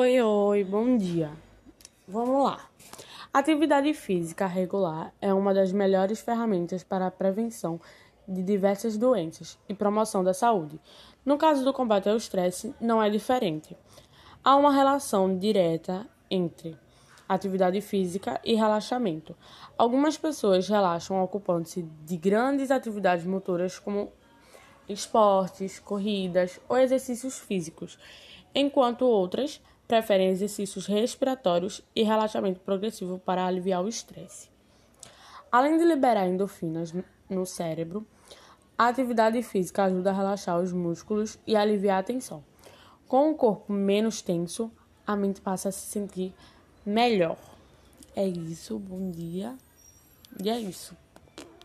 Oi, oi, bom dia. Vamos lá. Atividade física regular é uma das melhores ferramentas para a prevenção de diversas doenças e promoção da saúde. No caso do combate ao estresse, não é diferente. Há uma relação direta entre atividade física e relaxamento. Algumas pessoas relaxam ocupando-se de grandes atividades motoras como esportes, corridas ou exercícios físicos, enquanto outras preferem exercícios respiratórios e relaxamento progressivo para aliviar o estresse. Além de liberar endorfinas no cérebro, a atividade física ajuda a relaxar os músculos e aliviar a tensão. Com o corpo menos tenso, a mente passa a se sentir melhor. É isso, bom dia. E é isso.